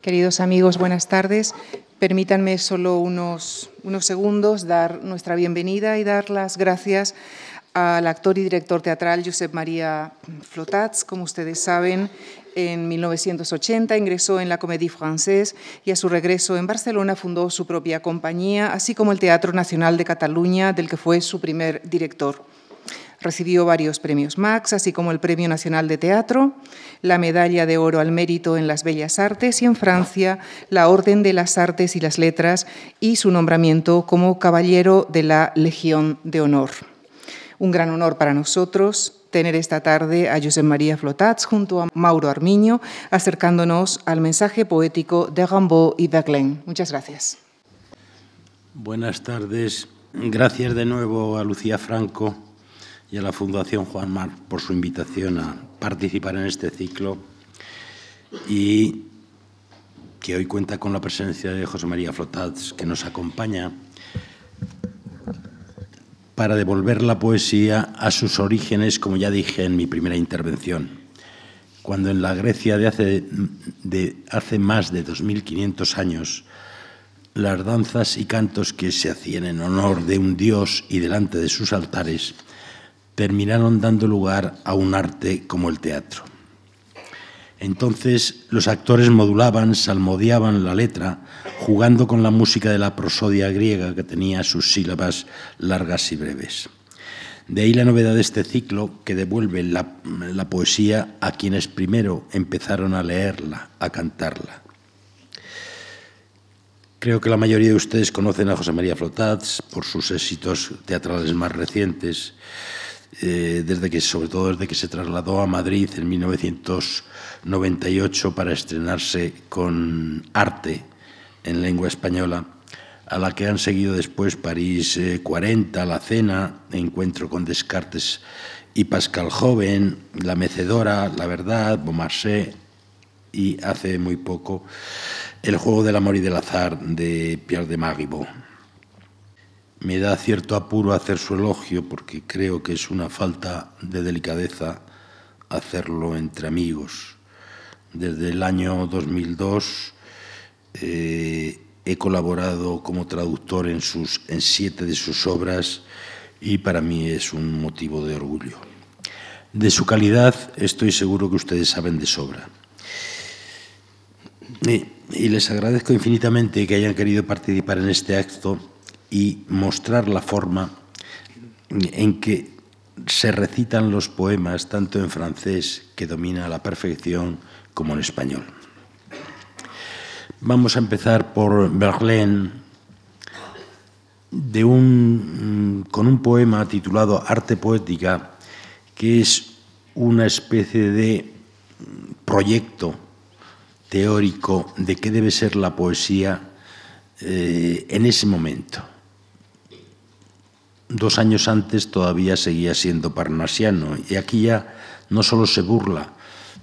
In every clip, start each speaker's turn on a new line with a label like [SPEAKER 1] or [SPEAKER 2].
[SPEAKER 1] Queridos amigos, buenas tardes. Permítanme solo unos, unos, segundos dar nuestra bienvenida y dar las gracias al actor y director teatral Josep María Flotats. Como ustedes saben, en 1980 ingresó en la Comédie Française y a su regreso en Barcelona fundó su propia compañía, así como el Teatro Nacional de Cataluña, del que fue su primer director. Recibió varios premios Max, así como el Premio Nacional de Teatro, la Medalla de Oro al Mérito en las Bellas Artes y en Francia la Orden de las Artes y las Letras y su nombramiento como Caballero de la Legión de Honor. Un gran honor para nosotros tener esta tarde a José María Flotats junto a Mauro Armiño, acercándonos al mensaje poético de Rimbaud y Verlaine. Muchas gracias.
[SPEAKER 2] Buenas tardes. Gracias de nuevo a Lucía Franco y a la Fundación Juan Mar por su invitación a participar en este ciclo y que hoy cuenta con la presencia de José María Flotats, que nos acompaña para devolver la poesía a sus orígenes, como ya dije en mi primera intervención, cuando en la Grecia de hace, de hace más de 2.500 años las danzas y cantos que se hacían en honor de un dios y delante de sus altares terminaron dando lugar a un arte como el teatro. Entonces los actores modulaban, salmodiaban la letra, jugando con la música de la prosodia griega que tenía sus sílabas largas y breves. De ahí la novedad de este ciclo que devuelve la, poesía a quienes primero empezaron a leerla, a cantarla. Creo que la mayoría de ustedes conocen a José María Flotats por sus éxitos teatrales más recientes, eh, desde que, sobre todo desde que se trasladó a Madrid en 1998 para estrenarse con arte en lengua española, a la que han seguido después París 40, eh, La Cena, Encuentro con Descartes y Pascal Joven, La Mecedora, La Verdad, Beaumarchais y hace muy poco El Juego del Amor y del Azar de Pierre de Maribot me da cierto apuro hacer su elogio porque creo que es una falta de delicadeza hacerlo entre amigos. Desde el año 2002 eh, he colaborado como traductor en, sus, en siete de sus obras y para mí es un motivo de orgullo. De su calidad estoy seguro que ustedes saben de sobra. y les agradezco infinitamente que hayan querido participar en este acto y mostrar la forma en que se recitan los poemas tanto en francés, que domina a la perfección, como en español. Vamos a empezar por Verlaine, de un, con un poema titulado Arte Poética, que es una especie de proyecto teórico de qué debe ser la poesía eh, en ese momento dos años antes todavía seguía siendo parnasiano y aquí ya no solo se burla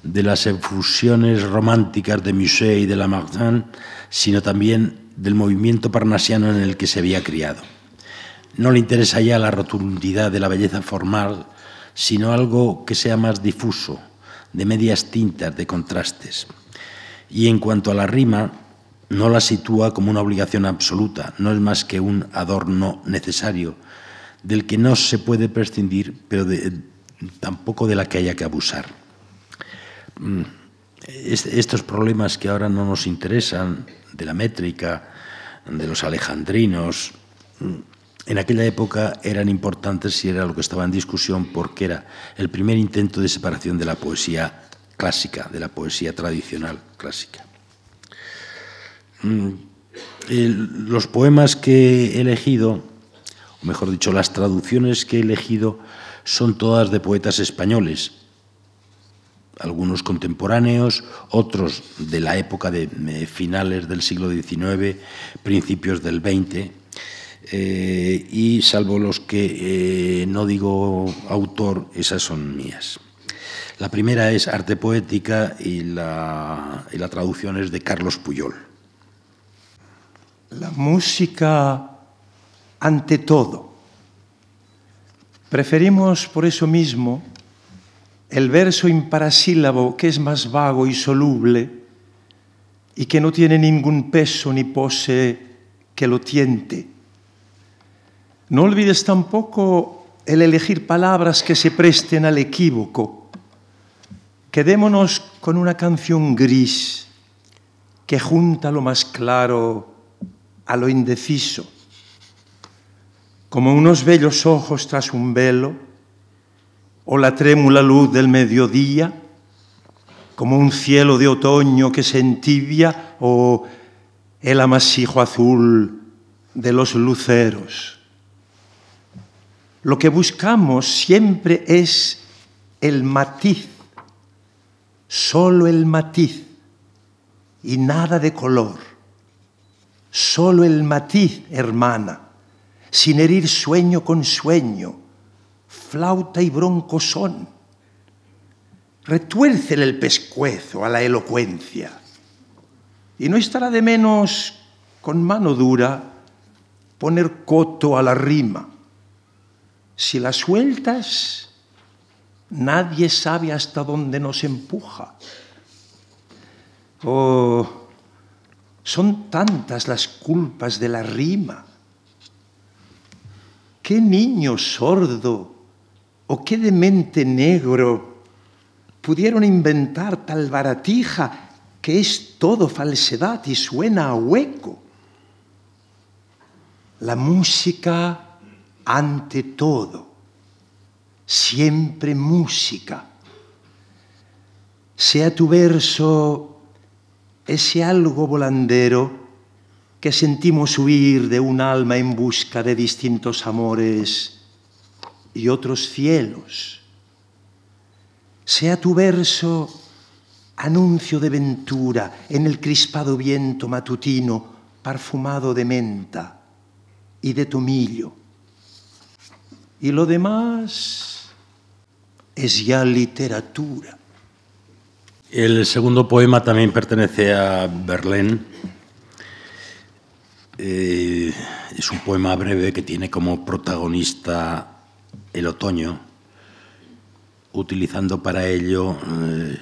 [SPEAKER 2] de las efusiones románticas de Musset y de Lamartine, sino también del movimiento parnasiano en el que se había criado. No le interesa ya la rotundidad de la belleza formal, sino algo que sea más difuso, de medias tintas, de contrastes. Y en cuanto a la rima, no la sitúa como una obligación absoluta, no es más que un adorno necesario, del que no se puede prescindir, pero tampoco de la que haya que abusar. Mm, estos problemas que ahora no nos interesan, de la métrica, de los alejandrinos, mm, en aquella época eran importantes y era lo que estaba en discusión porque era el primer intento de separación de la poesía clásica, de la poesía tradicional clásica. Mm, los poemas que he elegido mejor dicho, las traducciones que he elegido son todas de poetas españoles, algunos contemporáneos, otros de la época de finales del siglo XIX, principios del XX, eh, y salvo los que eh, no digo autor, esas son mías. La primera es Arte Poética y la, y la traducción es de Carlos Puyol.
[SPEAKER 3] La música ante todo. Preferimos por eso mismo el verso imparasílabo que es más vago y soluble y que no tiene ningún peso ni pose que lo tiente. No olvides tampoco el elegir palabras que se presten al equívoco. Quedémonos con una canción gris que junta lo más claro a lo indeciso, como unos bellos ojos tras un velo, o la trémula luz del mediodía, como un cielo de otoño que se entibia, o el amasijo azul de los luceros. Lo que buscamos siempre es el matiz, solo el matiz y nada de color. Solo el matiz, hermana, sin herir sueño con sueño, flauta y bronco son. Retuércele el pescuezo a la elocuencia y no estará de menos con mano dura poner coto a la rima. Si la sueltas, nadie sabe hasta dónde nos empuja. Oh, son tantas las culpas de la rima. ¿Qué niño sordo o qué demente negro pudieron inventar tal baratija que es todo falsedad y suena a hueco? La música ante todo, siempre música. Sea tu verso ese algo volandero que sentimos huir de un alma en busca de distintos amores y otros cielos. Sea tu verso anuncio de ventura en el crispado viento matutino perfumado de menta y de tomillo. Y lo demás es ya literatura.
[SPEAKER 2] El segundo poema también pertenece a Verlaine. Eh, es un poema breve que tiene como protagonista el otoño, utilizando para ello eh,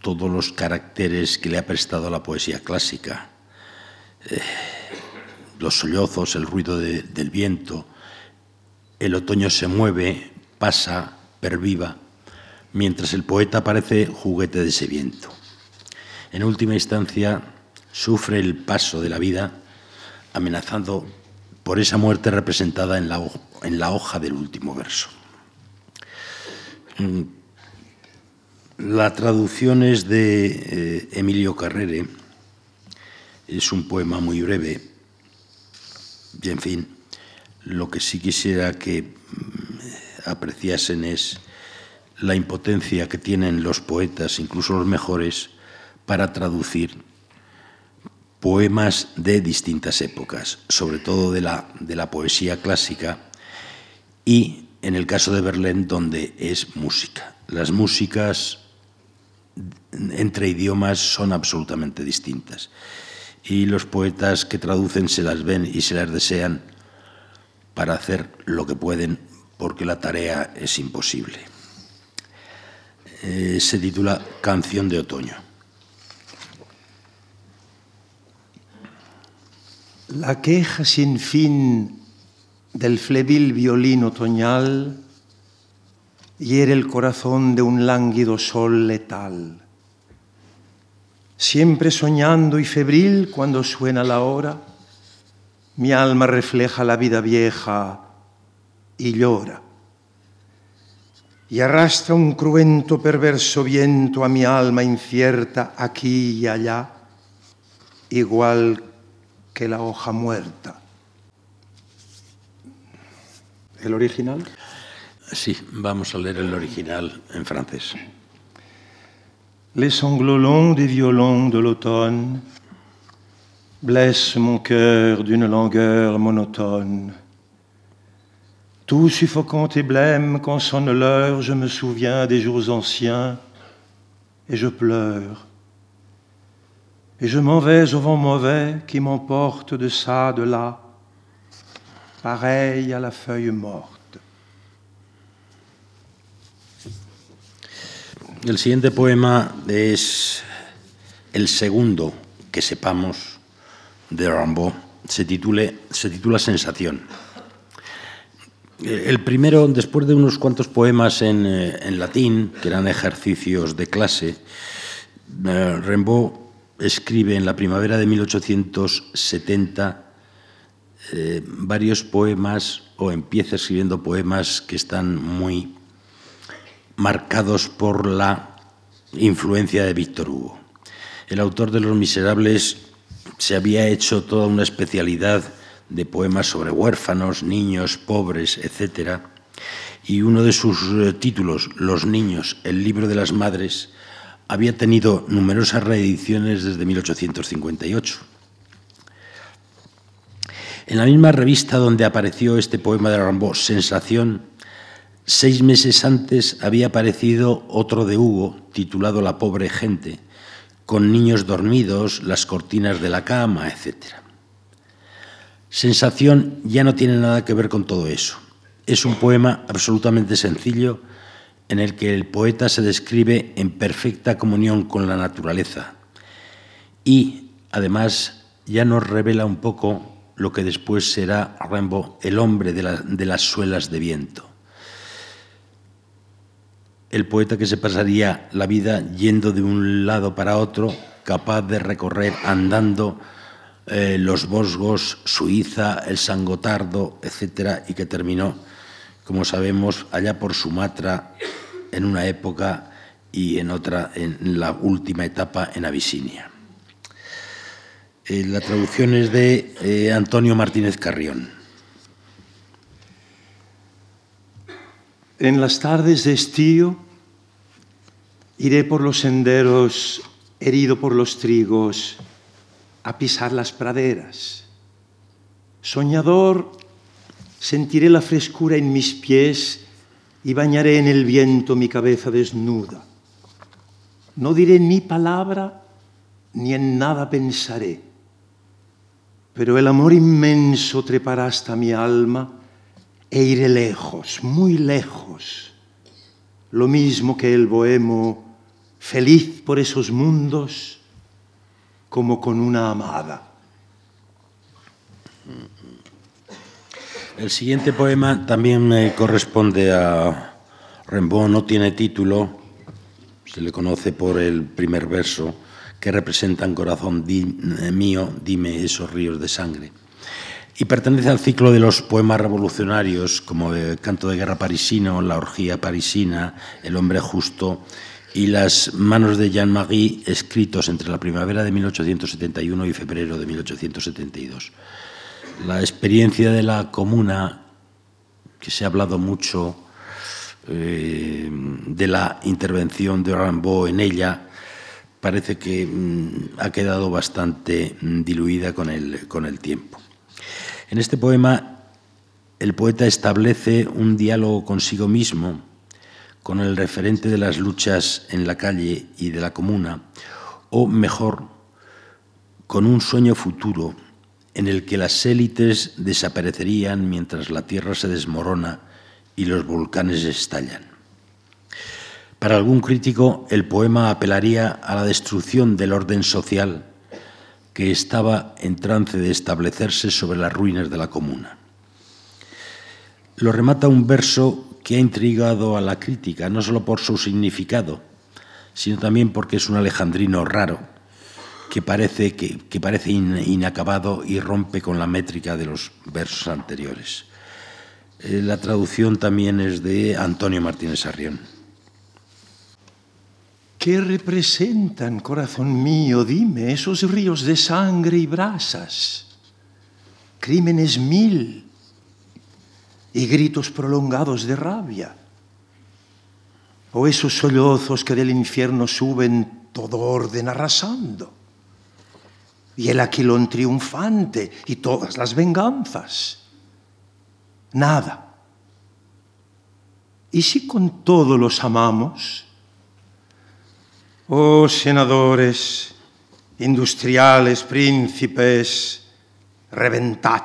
[SPEAKER 2] todos los caracteres que le ha prestado la poesía clásica. Eh, los sollozos, el ruido de, del viento. El otoño se mueve, pasa, perviva mientras el poeta parece juguete de ese viento. En última instancia, sufre el paso de la vida amenazando por esa muerte representada en la, en la hoja del último verso. Mm, la traducción es de eh, Emilio Carrere, es un poema muy breve, y en fin, lo que sí quisiera que mm, apreciasen es la impotencia que tienen los poetas, incluso los mejores, para traducir poemas de distintas épocas, sobre todo de la, de la poesía clásica y en el caso de Verlaine donde es música. Las músicas entre idiomas son absolutamente distintas y los poetas que traducen se las ven y se las desean para hacer lo que pueden porque la tarea es imposible. Eh, se titula Canción de Otoño.
[SPEAKER 3] La queja sin fin del flebil violín otoñal hiere el corazón de un lánguido sol letal. Siempre soñando y febril cuando suena la hora, mi alma refleja la vida vieja y llora y arrastra un cruento perverso viento a mi alma incierta aquí y allá, igual que la hoja muerta. ¿El original?
[SPEAKER 2] Sí, vamos a leer el original en francés.
[SPEAKER 3] Les sanglots longs des violons de l'automne blessent mon cœur d'une langueur monotone. Tout suffocant et blême, quand sonne l'heure, je me souviens des jours anciens et je pleure. Et je m'en vais au vent mauvais qui m'emporte de ça, de là, pareil à la feuille morte.
[SPEAKER 2] El siguiente poema es el segundo que sepamos de Rimbaud se, titule, se titula Sensación. El primero, después de unos cuantos poemas en, en latín, que eran ejercicios de clase, Rimbaud escribe en la primavera de 1870 eh, varios poemas o empieza escribiendo poemas que están muy marcados por la influencia de Víctor Hugo. El autor de Los Miserables se había hecho toda una especialidad de poemas sobre huérfanos, niños, pobres, etc. Y uno de sus eh, títulos, Los niños, el libro de las madres, había tenido numerosas reediciones desde 1858. En la misma revista donde apareció este poema de Rimbaud, Sensación, seis meses antes había aparecido otro de Hugo, titulado La pobre gente, con niños dormidos, las cortinas de la cama, etc. Sensación ya no tiene nada que ver con todo eso. Es un poema absolutamente sencillo en el que el poeta se describe en perfecta comunión con la naturaleza y, además, ya nos revela un poco lo que después será Rimbaud, el hombre de, las suelas de viento. El poeta que se pasaría la vida yendo de un lado para otro, capaz de recorrer andando eh, los Bosgos, Suiza, el San Gotardo, etc., y que terminó, como sabemos, allá por Sumatra en una época y en otra, en la última etapa, en Abisinia. Eh, la traducción es de eh, Antonio Martínez Carrión.
[SPEAKER 3] En las tardes de estío iré por los senderos, herido por los trigos, a pisar las praderas. Soñador, sentiré la frescura en mis pies y bañaré en el viento mi cabeza desnuda. No diré ni palabra, ni en nada pensaré pero el amor inmenso trepará hasta mi alma e iré lejos, muy lejos, lo mismo que el bohemo, feliz por esos mundos como con una amada.
[SPEAKER 2] El siguiente poema también me corresponde a Rimbaud, no tiene título, se le conoce por el primer verso, que representan corazón mío, dime esos ríos de sangre. Y pertenece al ciclo de los poemas revolucionarios, como el Canto de Guerra parisino, La Orgía parisina, El Hombre Justo y Las Manos de Jean-Marie, escritos entre la primavera de 1871 y febrero de 1872. La experiencia de la comuna, que se ha hablado mucho eh, de la intervención de Rimbaud en ella, parece que mm, ha quedado bastante mm, diluida con el, con el tiempo. En este poema, el poeta establece un diálogo consigo mismo, con el referente de las luchas en la calle y de la comuna, o mejor, con un sueño futuro en el que las élites desaparecerían mientras la tierra se desmorona y los volcanes estallan. Para algún crítico, el poema apelaría a la destrucción del orden social que estaba en trance de establecerse sobre las ruinas de la comuna. Lo remata un verso que ha intrigado a la crítica, no solo por su significado, sino también porque es un alejandrino raro, que parece, que, parece inacabado y rompe con la métrica de los versos anteriores. Eh, la traducción también es de Antonio Martínez Arrión.
[SPEAKER 3] ¿Qué representan, corazón mío? Dime, esos ríos de sangre y brasas, crímenes mil y gritos prolongados de rabia, o esos sollozos que del infierno suben todo orden arrasando, y el aquilón triunfante y todas las venganzas. Nada. ¿Y si con todo los amamos? Oh senadores, industriales, príncipes, reventad.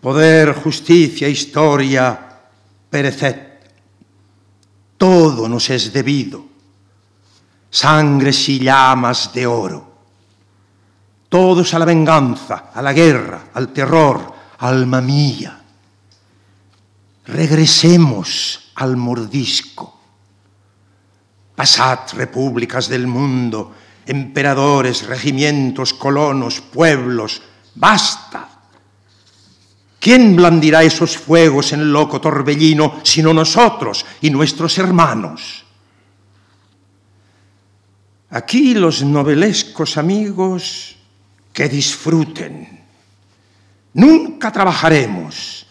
[SPEAKER 3] Poder, justicia, historia, pereced. Todo nos es debido. sangres y llamas de oro. Todos a la venganza, a la guerra, al terror, alma mía. Regresemos al mordisco. Pasad, repúblicas del mundo, emperadores, regimientos, colonos, pueblos, basta. ¿Quién blandirá esos fuegos en loco torbellino sino nosotros y nuestros hermanos? Aquí los novelescos amigos que disfruten. Nunca trabajaremos,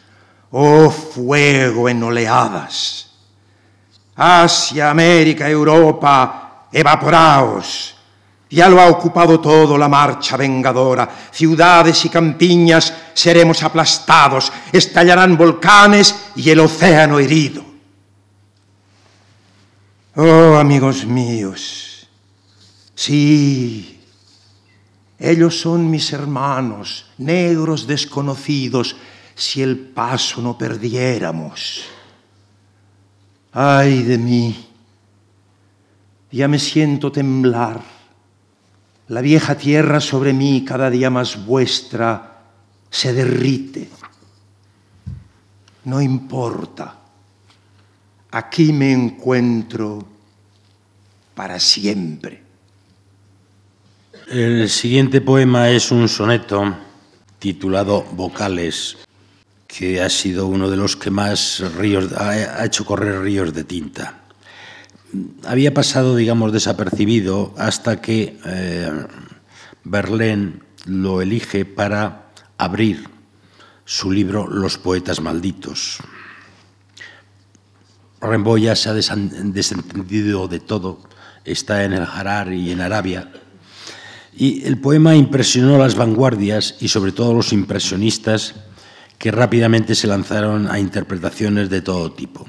[SPEAKER 3] oh fuego en oleadas. Asia, América, Europa, evaporaos ya lo ha ocupado todo la marcha vengadora. Ciudades y campiñas seremos aplastados, estallarán volcanes y el océano herido. Oh, amigos míos, sí, ellos son mis hermanos, negros desconocidos, si el paso no perdiéramos. Ay de mí, ya me siento temblar la vieja tierra sobre mí, cada día más vuestra, se derrite. No importa. Aquí me encuentro para siempre.
[SPEAKER 2] El siguiente poema es un soneto titulado Vocales, que ha sido uno de los que más ríos, ha hecho correr ríos de tinta había pasado, digamos, desapercibido hasta que eh, Verlaine lo elige para abrir su libro Los poetas malditos. Rimbaud ya se ha desentendido de todo, está en el Harar y en Arabia. Y el poema impresionó a las vanguardias y sobre todo a los impresionistas que rápidamente se lanzaron a interpretaciones de todo tipo.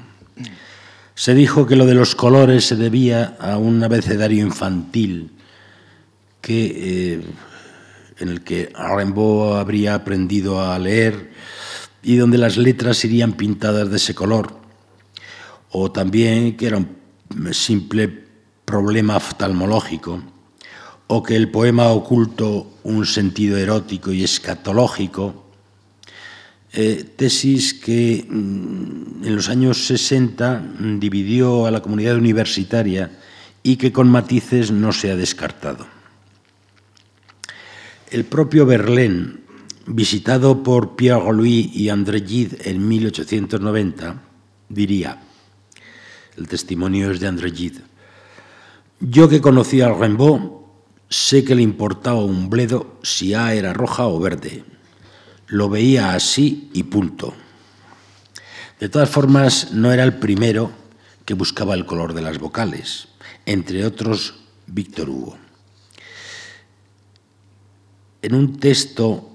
[SPEAKER 2] Se dijo que lo de los colores se debía a un abecedario infantil que, eh, en el que Rimbaud habría aprendido a leer y donde las letras irían pintadas de ese color, o también que era un simple problema oftalmológico, o que el poema oculto un sentido erótico y escatológico, eh, tesis que mm, en los años 60 mm, dividió a la comunidad universitaria y que con matices no se ha descartado. El propio Verlaine, visitado por Pierre-Louis y André Gide en 1890, diría, el testimonio es de André Gide, yo que conocía al Rimbaud, sé que le importaba un bledo si A era roja o verde lo veía así y punto. De todas formas, no era el primero que buscaba el color de las vocales, entre otros Víctor Hugo. En un texto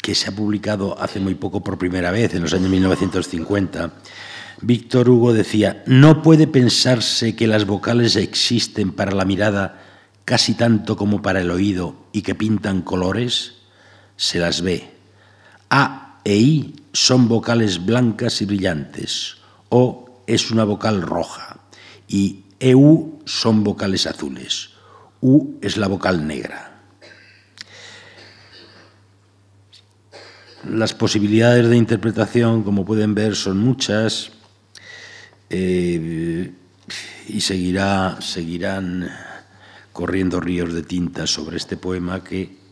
[SPEAKER 2] que se ha publicado hace muy poco por primera vez, en los años 1950, Víctor Hugo decía, no puede pensarse que las vocales existen para la mirada casi tanto como para el oído y que pintan colores se las ve. A e I son vocales blancas y brillantes. O es una vocal roja. Y EU son vocales azules. U es la vocal negra. Las posibilidades de interpretación, como pueden ver, son muchas eh, y seguirá, seguirán corriendo ríos de tinta sobre este poema que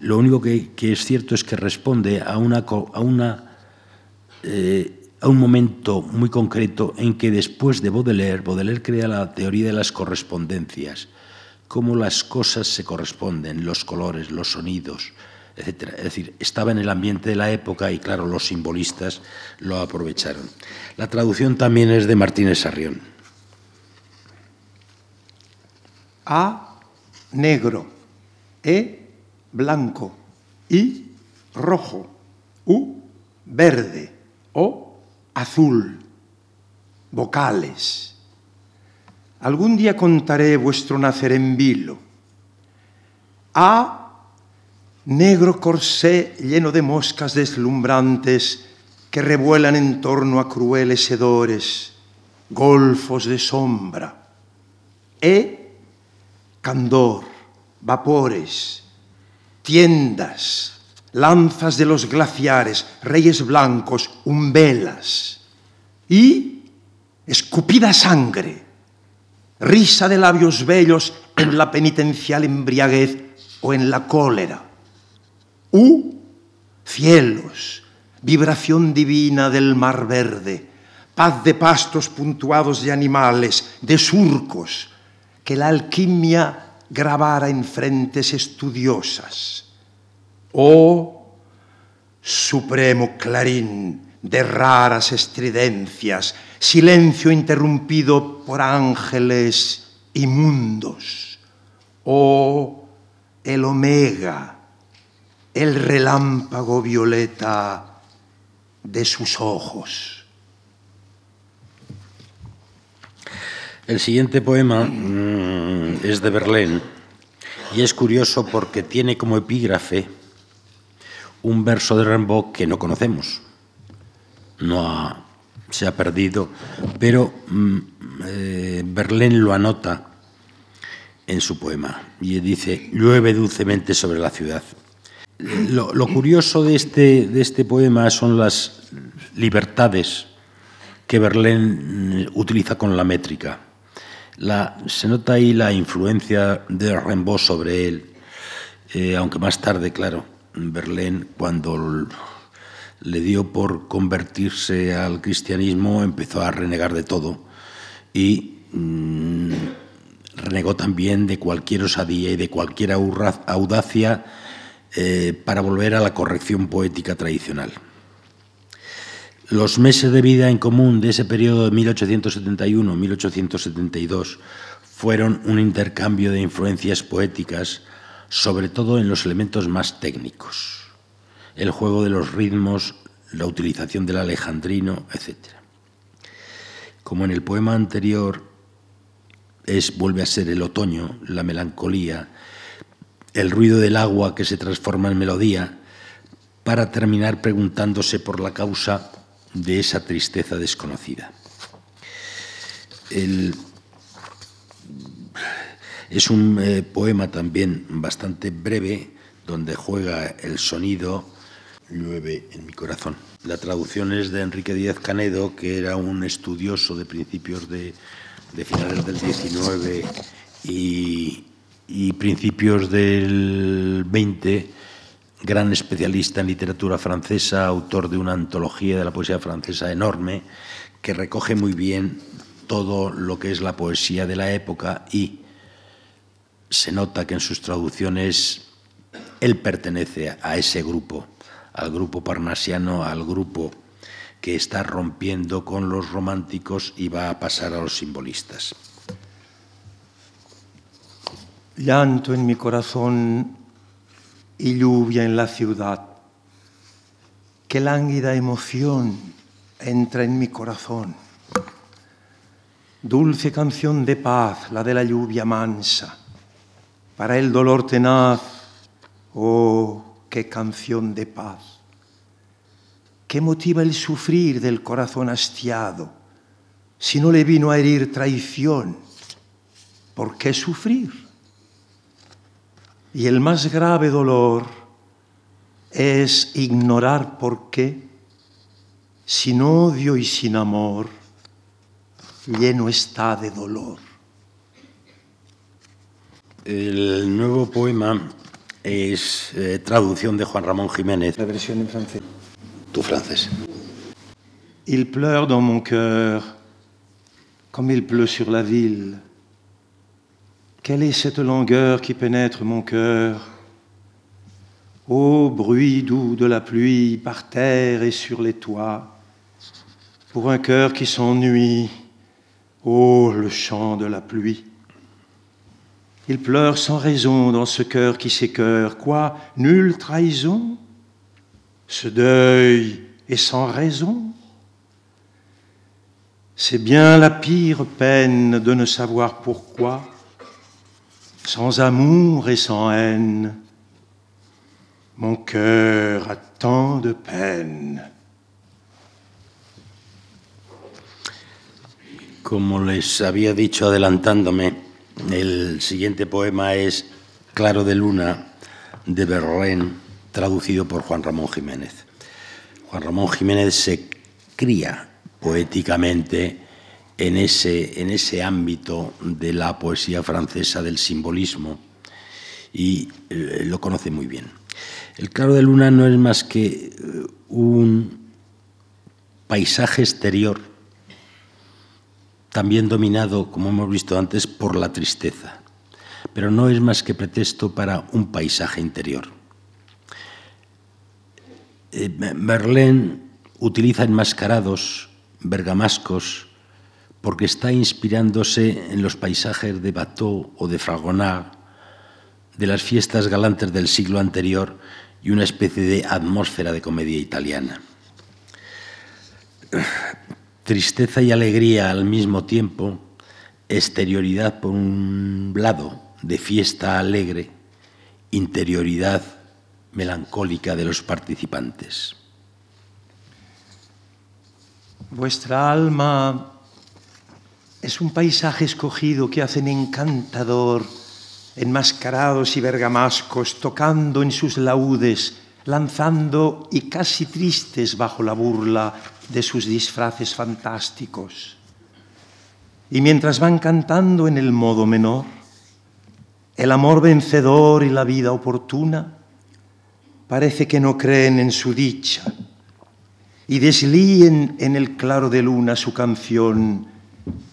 [SPEAKER 2] lo único que, es cierto es que responde a, una, eh, a un momento muy concreto en que después de Baudelaire, Baudelaire crea la teoría de las correspondencias, cómo las cosas se corresponden, los colores, los sonidos, etc. Es decir, estaba en el ambiente de la época y claro, los simbolistas lo aprovecharon. La traducción también es de Martínez Sarrión.
[SPEAKER 3] A negro, E blanco, I, rojo, U, verde, O, azul. Vocales. Algún día contaré vuestro nacer en vilo. A, negro corsé lleno de moscas deslumbrantes que revuelan en torno a crueles hedores. golfos de sombra, e candor, vapores, tiendas, lanzas de los glaciares, reyes blancos, umbelas y escupida sangre, risa de labios bellos en la penitencial embriaguez o en la cólera. U, cielos, vibración divina del mar verde, paz de pastos puntuados de animales, de surcos, que la alquimia grabara en frentes estudiosas. Oh, supremo clarín de raras estridencias, silencio interrumpido por ángeles inmundos. Oh, el omega, el relámpago violeta de sus ojos.
[SPEAKER 2] El siguiente poema mm, es de Verlaine y es curioso porque tiene como epígrafe un verso de Rimbaud que no conocemos. No se ha perdido, pero mm, eh, Verlaine lo anota en su poema y dice, llueve dulcemente sobre la ciudad. Lo, curioso de este, de este poema son las libertades que Verlaine mm, utiliza con la métrica. La, se nota ahí la influencia de Rimbaud sobre él, eh, aunque más tarde, claro, Verlaine, cuando le dio por convertirse al cristianismo, empezó a renegar de todo y mmm, renegó también de cualquier osadía y de cualquier audacia eh, para volver a la corrección poética tradicional. Los meses de vida en común de ese periodo de 1871-1872 fueron un intercambio de influencias poéticas, sobre todo en los elementos más técnicos, el juego de los ritmos, la utilización del alejandrino, etc. Como en el poema anterior, es, vuelve a ser el otoño, la melancolía, el ruido del agua que se transforma en melodía, para terminar preguntándose por la causa de esa tristeza desconocida. Es un eh, poema también bastante breve donde juega el sonido llueve en mi corazón. La traducción es de Enrique Díaz Canedo, que era un estudioso de principios de, de finales del 19 y, y principios del 20 gran especialista en literatura francesa, autor de una antología de la poesía francesa enorme, que recoge muy bien todo lo que es la poesía de la época y se nota que en sus traducciones él pertenece a ese grupo, al grupo parnasiano, al grupo que está rompiendo con los románticos y va a pasar a los simbolistas.
[SPEAKER 3] Llanto en mi corazón y lluvia en la ciudad. Qué lánguida emoción entra en mi corazón. Dulce canción de paz, la de la lluvia mansa. Para el dolor tenaz, oh, qué canción de paz. ¿Qué motiva el sufrir del corazón hastiado? Si no le vino a herir traición, ¿por qué sufrir? Y el más grave dolor es ignorar por qué, sin odio y sin amor, lleno está de dolor.
[SPEAKER 2] El nuevo poema es eh, traducción de Juan Ramón Jiménez.
[SPEAKER 3] La versión en francés.
[SPEAKER 2] Tu francés.
[SPEAKER 3] Il pleure dans mon cœur comme il pleut sur la ville. Quelle est cette langueur qui pénètre mon cœur? Ô bruit doux de la pluie par terre et sur les toits, pour un cœur qui s'ennuie, ô le chant de la pluie. Il pleure sans raison dans ce cœur qui s'écœure. Quoi? Nulle trahison? Ce deuil est sans raison? C'est bien la pire peine de ne savoir pourquoi sans amour et sans haine, mon cœur a tant de peine.
[SPEAKER 2] Como les había dicho adelantándome, el siguiente poema es Claro de Luna de Berlín, traducido por Juan Ramón Jiménez. Juan Ramón Jiménez se cría poéticamente en ese, en ese ámbito de la poesía francesa del simbolismo y eh, lo conoce muy bien. El claro de luna no es más que eh, un paisaje exterior, también dominado, como hemos visto antes, por la tristeza, pero no es más que pretexto para un paisaje interior. Eh, utiliza enmascarados, bergamascos, porque está inspirándose en los paisajes de Bateau o de Fragonard, de las fiestas galantes del siglo anterior y una especie de atmósfera de comedia italiana. Tristeza y alegría al mismo tiempo, exterioridad por un lado de fiesta alegre, interioridad melancólica de los participantes.
[SPEAKER 3] Vuestra alma es un paisaje escogido que hacen encantador, enmascarados y bergamascos, tocando en sus laudes, lanzando y casi tristes bajo la burla de sus disfraces fantásticos. Y mientras van cantando en el modo menor, el amor vencedor y la vida oportuna, parece que no creen en su dicha y deslíen en el claro de luna su canción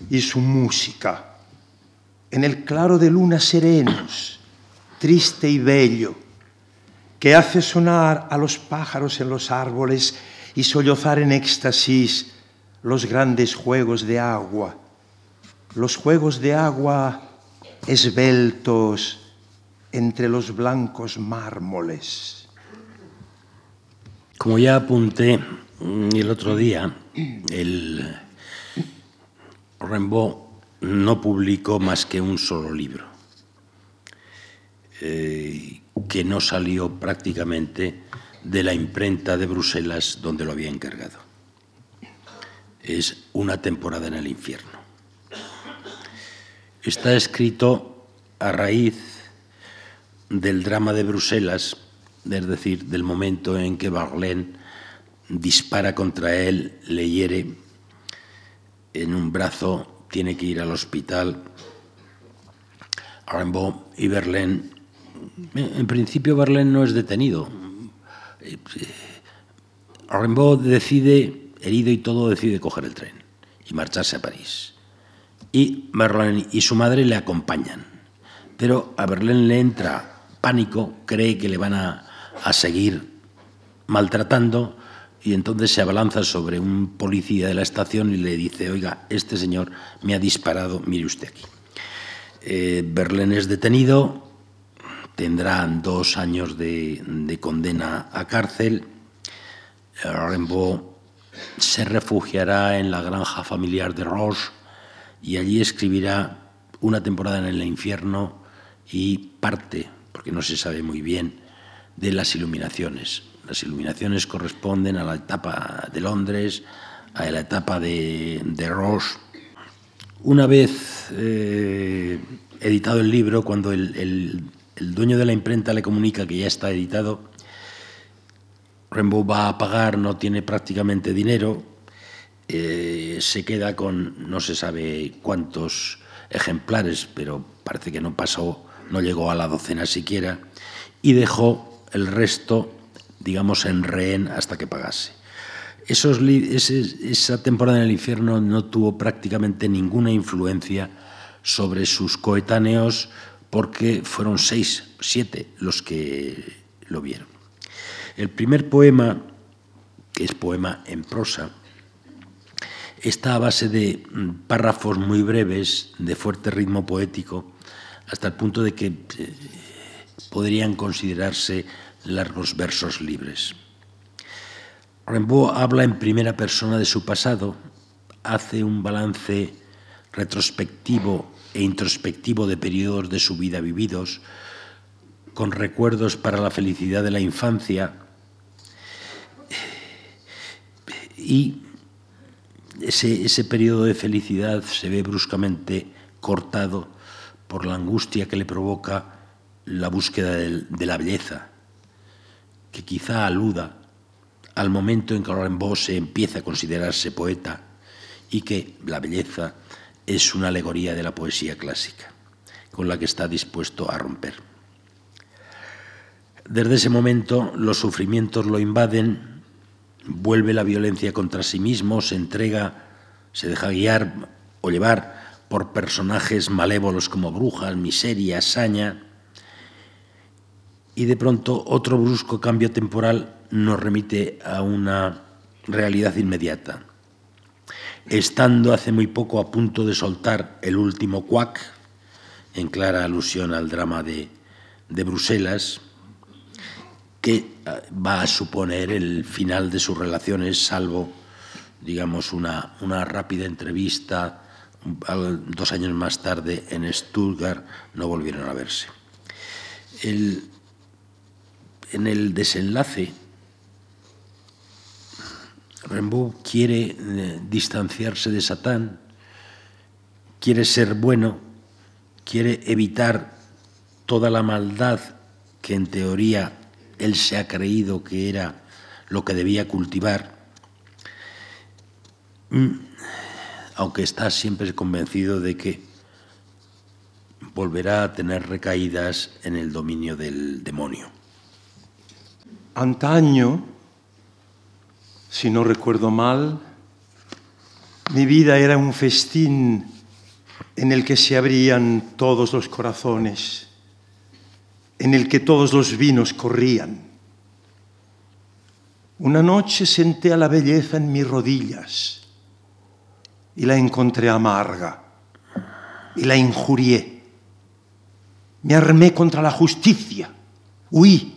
[SPEAKER 3] y su música. En el claro de luna serenos, triste y bello, que hace sonar a los pájaros en los árboles y sollozar en éxtasis los grandes juegos de agua, los juegos de agua esbeltos entre los blancos mármoles.
[SPEAKER 2] Como ya apunté el otro día, el Rimbaud no publicó más que un solo libro, eh, que no salió prácticamente de la imprenta de Bruselas donde lo había encargado. Es Una temporada en el infierno. Está escrito a raíz del drama de Bruselas, es decir, del momento en que Barlén dispara contra él, le hiere en un brazo, tiene que ir al hospital. Rimbaud y Verlaine, en principio Verlaine no es detenido. Rimbaud decide, herido y todo, decide coger el tren y marcharse a París. Y Verlaine y su madre le acompañan. Pero a Verlaine le entra pánico, cree que le van a, a seguir maltratando y entonces se abalanza sobre un policía de la estación y le dice, oiga, este señor me ha disparado, mire usted aquí. Eh, Berlín es detenido, tendrá dos años de, condena a cárcel. Rimbaud se refugiará en la granja familiar de Roche y allí escribirá una temporada en el infierno y parte, porque no se sabe muy bien, de las iluminaciones. Las iluminaciones corresponden a la etapa de Londres, a la etapa de, de Roche. Una vez eh, editado el libro, cuando el, dueño de la imprenta le comunica que ya está editado, Rimbaud va a pagar, no tiene prácticamente dinero, eh, se queda con no se sabe cuántos ejemplares, pero parece que no pasó, no llegó a la docena siquiera, y dejó el resto digamos, en rehén hasta que pagase. Esa temporada en el infierno no tuvo prácticamente ninguna influencia sobre sus coetáneos porque fueron seis, siete los que lo vieron. El primer poema, que es poema en prosa, está a base de párrafos muy breves, de fuerte ritmo poético, hasta el punto de que eh, podrían considerarse largos versos libres. Rimbaud habla en primera persona de su pasado, hace un balance retrospectivo e introspectivo de periodos de su vida vividos, con recuerdos para la felicidad de la infancia y ese, ese periodo de felicidad se ve bruscamente cortado por la angustia que le provoca la búsqueda de, la belleza, que quizá aluda al momento en que Rimbaud se empieza a considerarse poeta y que la belleza es una alegoría de la poesía clásica, con la que está dispuesto a romper. Desde ese momento los sufrimientos lo invaden, vuelve la violencia contra sí mismo, se entrega, se deja guiar o llevar por personajes malévolos como brujas, miseria, saña, y de pronto otro brusco cambio temporal nos remite a una realidad inmediata. Estando hace muy poco a punto de soltar el último cuac, en clara alusión al drama de, de Bruselas, que ah, va a suponer el final de sus relaciones, salvo, digamos, una, una rápida entrevista dos años más tarde en Stuttgart, no volvieron a verse. En el desenlace, Rimbaud quiere eh, distanciarse de Satán, quiere ser bueno, quiere evitar toda la maldad que en teoría él se ha creído que era lo que debía cultivar, mm, aunque está siempre convencido de que volverá a tener recaídas en el dominio del demonio.
[SPEAKER 3] Antaño, si no recuerdo mal, mi vida era un festín en el que se abrían todos los corazones en el que todos los vinos corrían. Una noche senté a la belleza en mis rodillas y la encontré amarga y la injurié. Me armé contra la justicia, huí.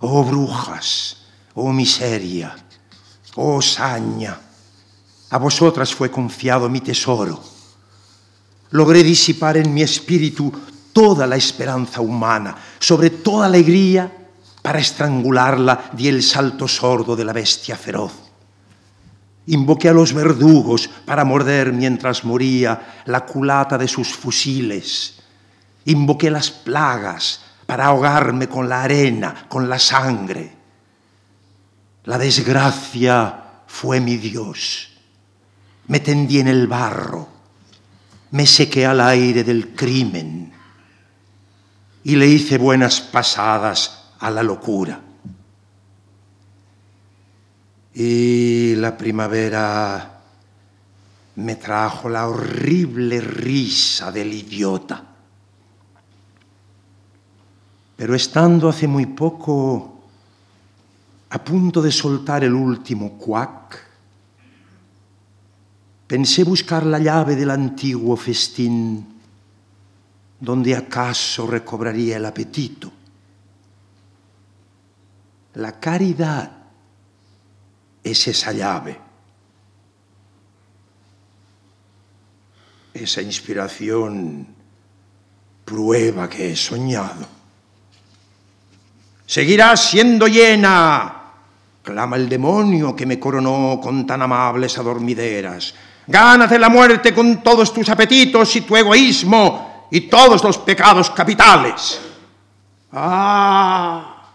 [SPEAKER 3] Oh brujas, oh miseria, oh saña, a vosotras fue confiado mi tesoro. Logré disipar en mi espíritu toda la esperanza humana, sobre toda alegría, para estrangularla di el salto sordo de la bestia feroz. Invoqué a los verdugos para morder mientras moría la culata de sus fusiles. Invoqué las plagas para ahogarme con la arena, con la sangre. La desgracia fue mi Dios. Me tendí en el barro, me sequé al aire del crimen y le hice buenas pasadas a la locura. Y la primavera me trajo la horrible risa del idiota. Pero estando hace muy poco a punto de soltar el último cuac, pensé buscar la llave del antiguo festín donde acaso recobraría el apetito. La caridad es esa llave, esa inspiración prueba que he soñado. Seguirá siendo llena, clama el demonio que me coronó con tan amables adormideras. Gánate la muerte con todos tus apetitos y tu egoísmo y todos los pecados capitales. Ah,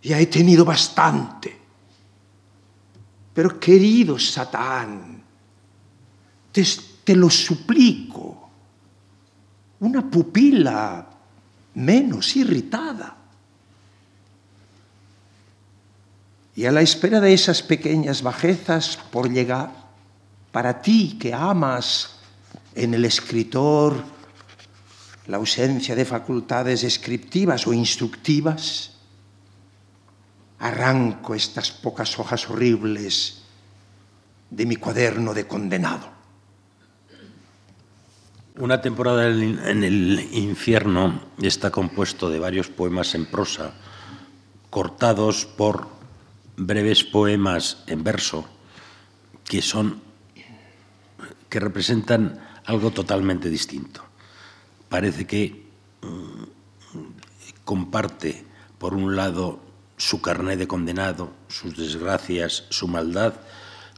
[SPEAKER 3] ya he tenido bastante. Pero querido Satán, te, te lo suplico, una pupila menos irritada. Y a la espera de esas pequeñas bajezas por llegar, para ti que amas en el escritor la ausencia de facultades descriptivas o instructivas, arranco estas pocas hojas horribles de mi cuaderno de condenado.
[SPEAKER 2] Una temporada en el infierno está compuesto de varios poemas en prosa, cortados por breves poemas en verso, que son que representan algo totalmente distinto. Parece que mm, comparte, por un lado, su carné de condenado, sus desgracias, su maldad,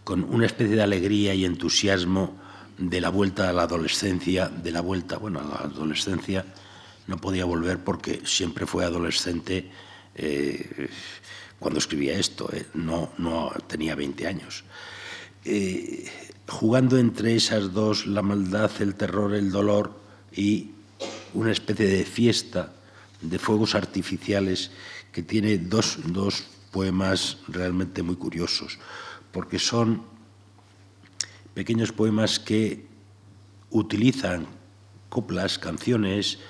[SPEAKER 2] con una especie de alegría y entusiasmo de la vuelta a la adolescencia, de la vuelta, bueno, a la adolescencia no podía volver porque siempre fue adolescente eh, cuando escribía esto, eh, no, tenía 20 años. Eh, jugando entre esas dos, la maldad, el terror, el dolor y una especie de fiesta de fuegos artificiales que tiene dos, dos poemas realmente muy curiosos, porque son pequeños poemas que utilizan coplas, canciones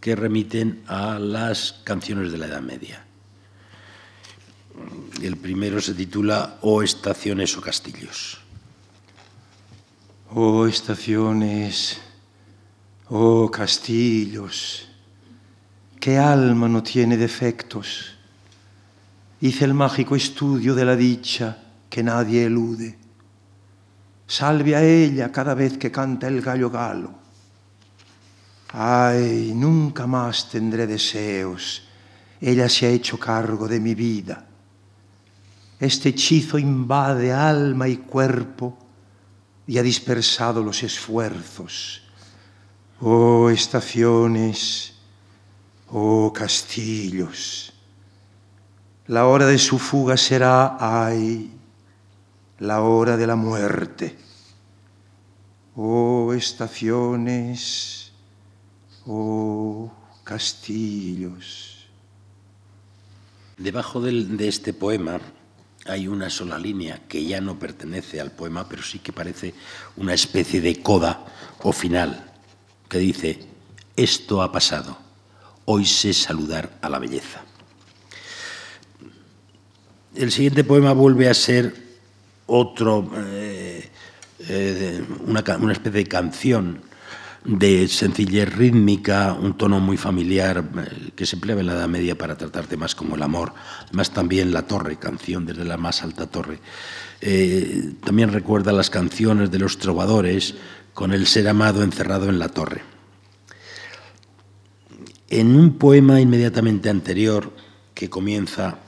[SPEAKER 2] que remiten a las canciones de la Edad Media. El primero se titula O estaciones o castillos.
[SPEAKER 3] Oh estaciones, oh castillos, qué alma no tiene defectos. Hice el mágico estudio de la dicha que nadie elude. Salve a ella cada vez que canta el gallo galo. Ay, nunca más tendré deseos. Ella se ha hecho cargo de mi vida. Este hechizo invade alma y cuerpo y ha dispersado los esfuerzos. Oh estaciones, oh castillos, la hora de su fuga será, ay, la hora de la muerte. Oh estaciones, oh castillos.
[SPEAKER 2] Debajo de este poema hay una sola línea que ya no pertenece al poema, pero sí que parece una especie de coda o final, que dice, esto ha pasado, hoy sé saludar a la belleza. El siguiente poema vuelve a ser otro, eh, eh, una, una especie de canción de sencillez rítmica, un tono muy familiar eh, que se empleaba en la Edad Media para tratar temas como el amor. Además también La Torre, canción desde la más alta torre. Eh, también recuerda las canciones de los trovadores con el ser amado encerrado en la torre. En un poema inmediatamente anterior que comienza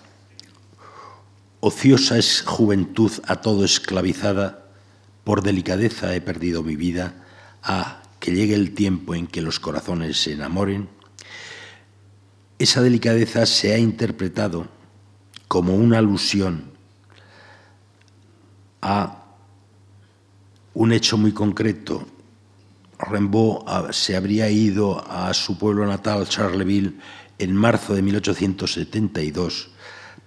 [SPEAKER 2] Ociosa es juventud a todo esclavizada, por delicadeza he perdido mi vida, a que llegue el tiempo en que los corazones se enamoren, esa delicadeza se ha interpretado como una alusión a un hecho muy concreto. Rimbaud ah, se habría ido a su pueblo natal, Charleville, en marzo de 1872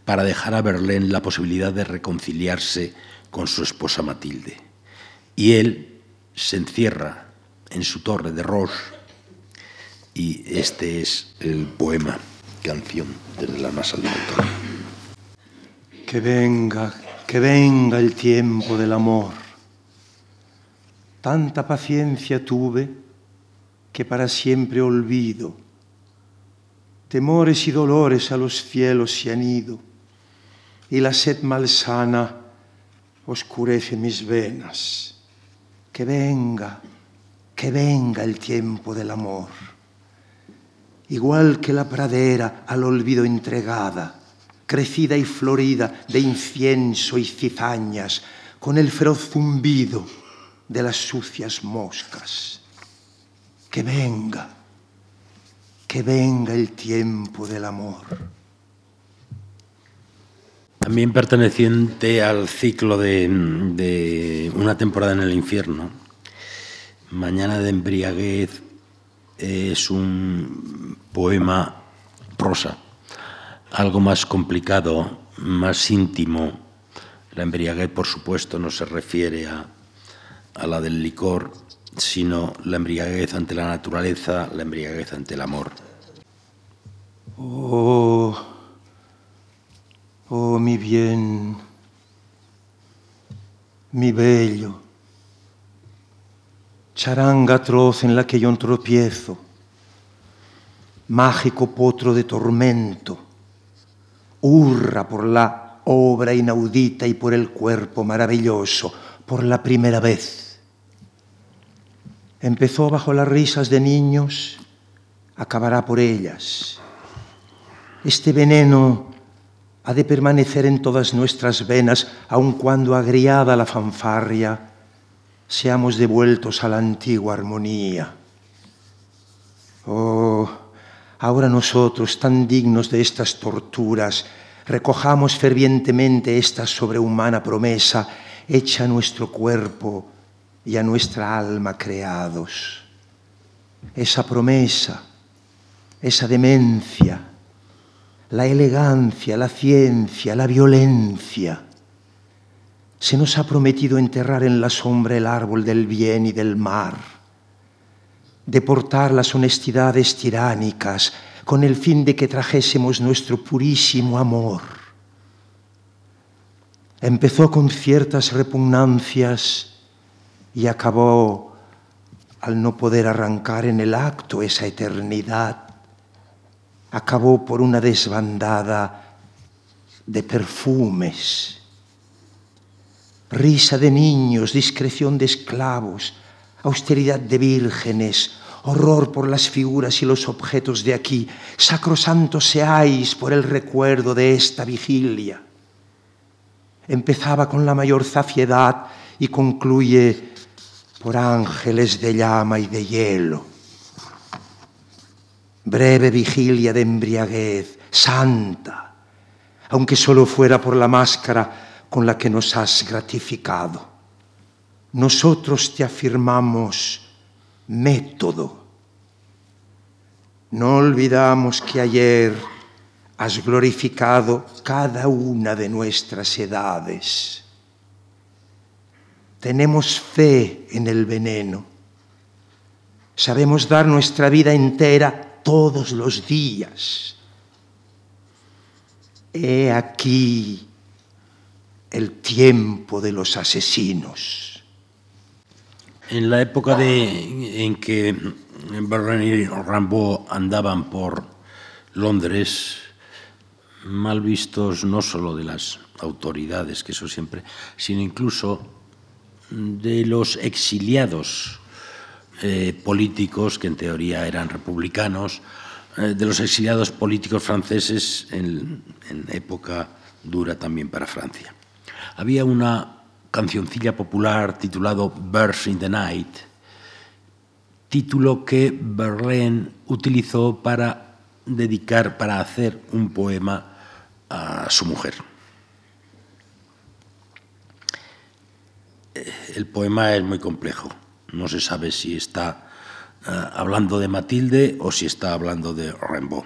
[SPEAKER 2] para dejar a Berlín la posibilidad de reconciliarse con su esposa Matilde. Y él se encierra en su torre de Roche. Y este es el poema, canción desde la más alta.
[SPEAKER 3] Que venga, que venga el tiempo del amor. Tanta paciencia tuve que para siempre olvido. Temores y dolores a los cielos se han ido y la sed malsana oscurece mis venas. Que venga, que venga el tiempo del amor. Igual que la pradera al olvido entregada, crecida y florida de incienso y cizañas, con el feroz zumbido de las sucias moscas. Que venga, que venga el tiempo del amor.
[SPEAKER 2] También perteneciente al ciclo de, de una temporada en el infierno, Mañana de embriaguez es un poema prosa, algo más complicado, más íntimo. La embriaguez, por supuesto, no se refiere a, a la del licor, sino la embriaguez ante la naturaleza, la embriaguez ante el amor.
[SPEAKER 3] Oh, oh mi bien, mi bello charanga atroz en la que yo tropiezo, mágico potro de tormento, hurra por la obra inaudita y por el cuerpo maravilloso, por la primera vez. Empezó bajo las risas de niños, acabará por ellas. Este veneno ha de permanecer en todas nuestras venas, aun cuando agriada la fanfarria, seamos devueltos a la antigua armonía. Oh, ahora nosotros, tan dignos de estas torturas, recojamos fervientemente esta sobrehumana promesa hecha a nuestro cuerpo y a nuestra alma creados. Esa promesa, esa demencia, la elegancia, la ciencia, la violencia. Se nos ha prometido enterrar en la sombra el árbol del bien y del mar, deportar las honestidades tiránicas con el fin de que trajésemos nuestro purísimo amor. Empezó con ciertas repugnancias y acabó al no poder arrancar en el acto esa eternidad acabó por una desbandada de perfumes, risa de niños, discreción de esclavos, austeridad de vírgenes, horror por las figuras y los objetos de aquí, sacrosantos seáis por el recuerdo de esta vigilia. Empezaba con la mayor zafiedad y concluye por ángeles de llama y de hielo. Breve vigilia de embriaguez, santa, aunque solo fuera por la máscara con la que nos has gratificado. Nosotros te afirmamos método. No olvidamos que ayer has glorificado cada una de nuestras edades. Tenemos fe en el veneno. Sabemos dar nuestra vida entera todos los días. He aquí el tiempo de los asesinos.
[SPEAKER 2] En la época de, en que Barran y Rambo andaban por Londres, mal vistos no solo de las autoridades, que eso siempre, sino incluso de los exiliados eh, políticos que en teoría eran republicanos, eh, de los exiliados políticos franceses en época dura también para Francia. Había una cancioncilla popular titulado Birds in the Night, título que Verlaine utilizó para dedicar, para hacer un poema a su mujer. El poema es muy complejo no se sabe si está eh, hablando de Matilde o si está hablando de Rimbaud.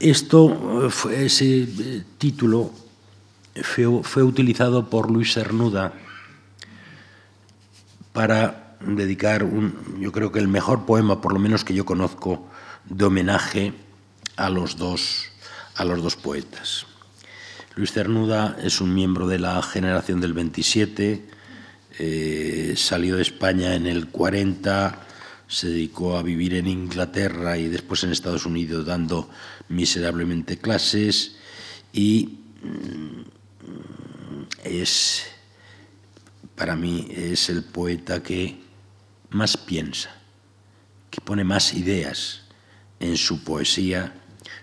[SPEAKER 2] Esto, eh, fue, ese eh, título fue, utilizado por Luis Cernuda para dedicar un, yo creo que el mejor poema, por lo menos que yo conozco, de homenaje a los dos, a los dos poetas. Luis Cernuda es un miembro de la generación del 27, eh, salió de España en el 40, se dedicó a vivir en Inglaterra y después en Estados Unidos dando miserablemente clases y mm, es, para mí, es el poeta que más piensa, que pone más ideas en su poesía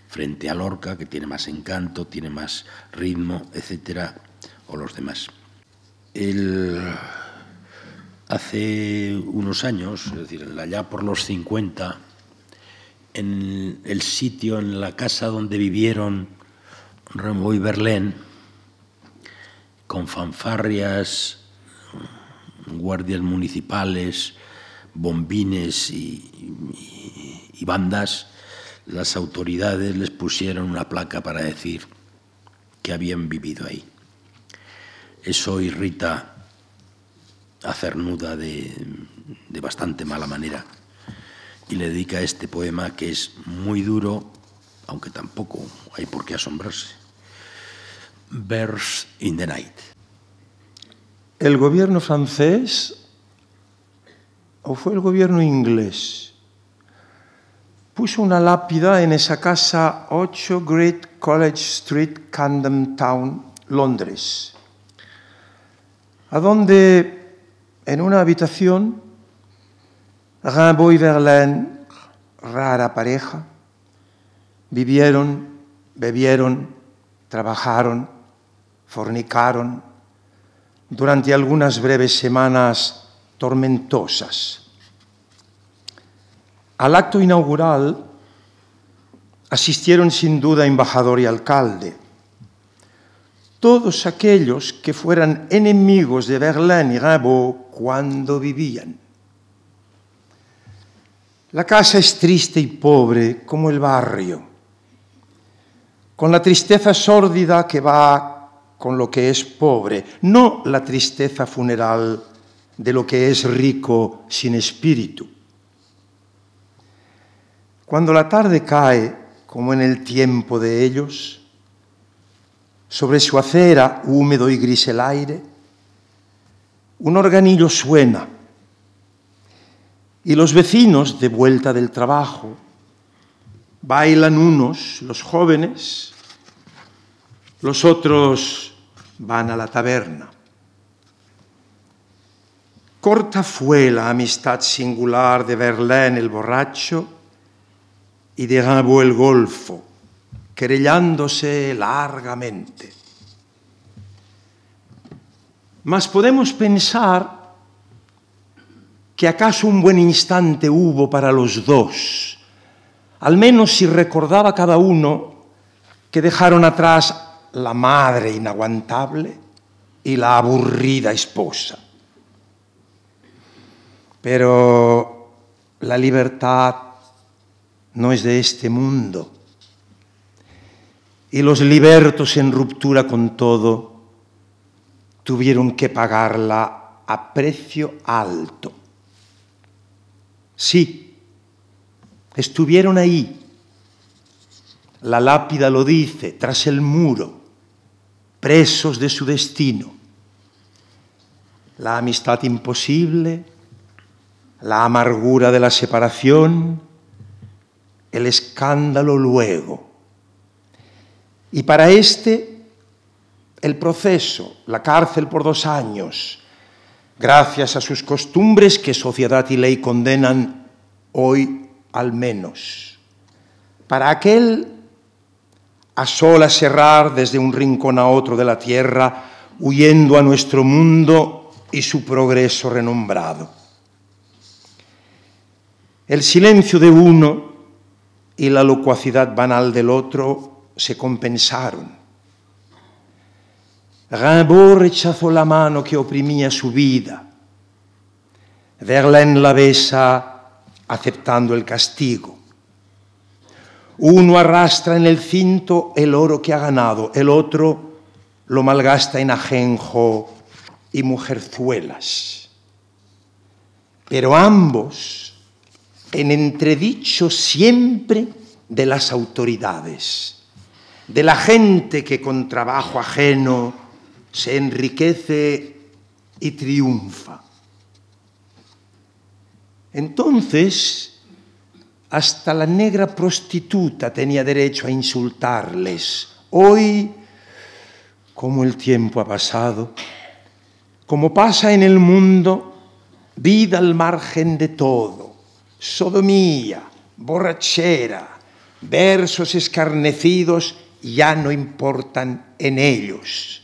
[SPEAKER 2] frente a Lorca, que tiene más encanto, tiene más ritmo, etcétera, o los demás. El, Hace unos años, es decir, allá por los 50, en el sitio, en la casa donde vivieron Rimbaud y Verlaine, con fanfarrias, guardias municipales, bombines y, bandas, las autoridades les pusieron una placa para decir que habían vivido ahí. Eso irrita a nuda de, de bastante mala manera y le dedica este poema que es muy duro, aunque tampoco hay por qué asombrarse. Verse in the Night.
[SPEAKER 3] El gobierno francés, o fue el gobierno inglés, puso una lápida en esa casa 8 Great College Street, Camden Town, Londres, a donde en una habitación, Rimbaud y Verlaine, rara pareja, vivieron, bebieron, trabajaron, fornicaron durante algunas breves semanas tormentosas. Al acto inaugural asistieron sin duda embajador y alcalde. Todos aquellos que fueran enemigos de Verlaine y Rimbaud cuando vivían. La casa es triste y pobre como el barrio, con la tristeza sórdida que va con lo que es pobre, no la tristeza funeral de lo que es rico sin espíritu. Cuando la tarde cae, como en el tiempo de ellos, sobre su acera húmedo y gris el aire, un organillo suena y los vecinos, de vuelta del trabajo, bailan unos, los jóvenes, los otros van a la taberna. Corta fue la amistad singular de Verlaine el borracho y de Rimbaud el golfo, querellándose largamente. Mas podemos pensar que acaso un buen instante hubo para los dos, al menos si recordaba cada uno que dejaron atrás la madre inaguantable y la aburrida esposa. Pero la libertad no es de este mundo. Y los libertos en ruptura con todo tuvieron que pagarla a precio alto. Sí, estuvieron ahí. La lápida lo dice, tras el muro, presos de su destino. La amistad imposible, la amargura de la separación, el escándalo luego. Y para este, el proceso, la cárcel por dos años, gracias a sus costumbres que sociedad y ley condenan hoy al menos. Para aquel, a solas cerrar desde un rincón a otro de la tierra, huyendo a nuestro mundo y su progreso renombrado. El silencio de uno y la locuacidad banal del otro se compensaron. Rimbaud rechazó la mano que oprimía su vida. Verlaine la besa aceptando el castigo. Uno arrastra en el cinto el oro que ha ganado, el otro lo malgasta en ajenjo y mujerzuelas. Pero ambos en entredicho siempre de las autoridades, de la gente que con trabajo ajeno se enriquece y triunfa. Entonces, hasta la negra prostituta tenía derecho a insultarles. Hoy, como el tiempo ha pasado, como pasa en el mundo, vida al margen de todo sodomía, borrachera, versos escarnecidos ya no importan en ellos.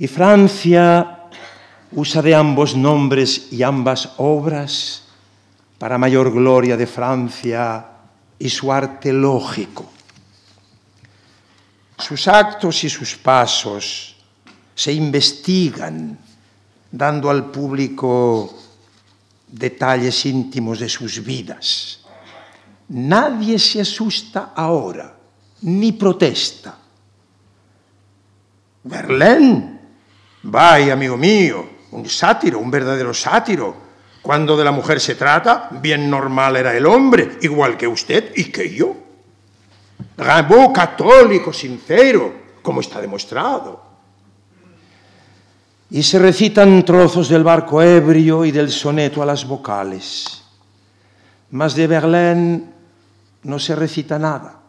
[SPEAKER 3] Y Francia usa de ambos nombres y ambas obras para mayor gloria de Francia y su arte lógico. Sus actos y sus pasos se investigan, dando al público detalles íntimos de sus vidas. Nadie se asusta ahora, ni protesta. Verlaine, vaya amigo mío, un sátiro, un verdadero sátiro. Cuando de la mujer se trata, bien normal era el hombre, igual que usted y que yo. Rimbaud, católico, sincero, como está demostrado y se recitan trozos del barco ebrio y del soneto a las vocales. Mas de Verlaine no se recita nada,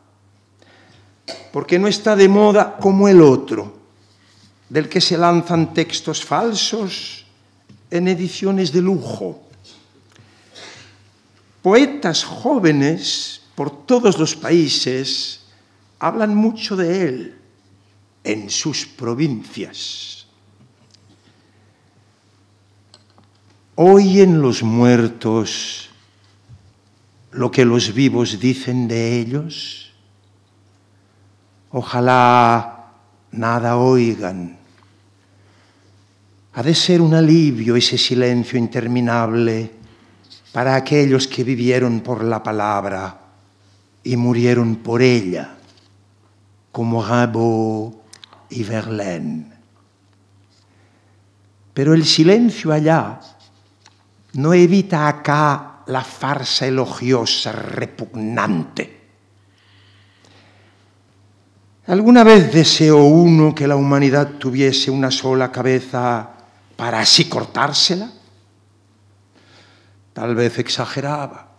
[SPEAKER 3] porque no está de moda como el otro, del que se lanzan textos falsos en ediciones de lujo. Poetas jóvenes por todos los países hablan mucho de él en sus provincias. ¿Oyen los muertos lo que los vivos dicen de ellos? Ojalá nada oigan. Ha de ser un alivio ese silencio interminable para aquellos que vivieron por la palabra y murieron por ella, como Rimbaud y Verlaine. Pero el silencio allá no evita acá la farsa elogiosa repugnante. ¿Alguna vez deseó uno que la humanidad tuviese una sola cabeza para así cortársela? Tal vez exageraba.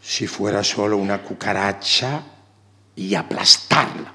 [SPEAKER 3] Si fuera solo una cucaracha y aplastarla.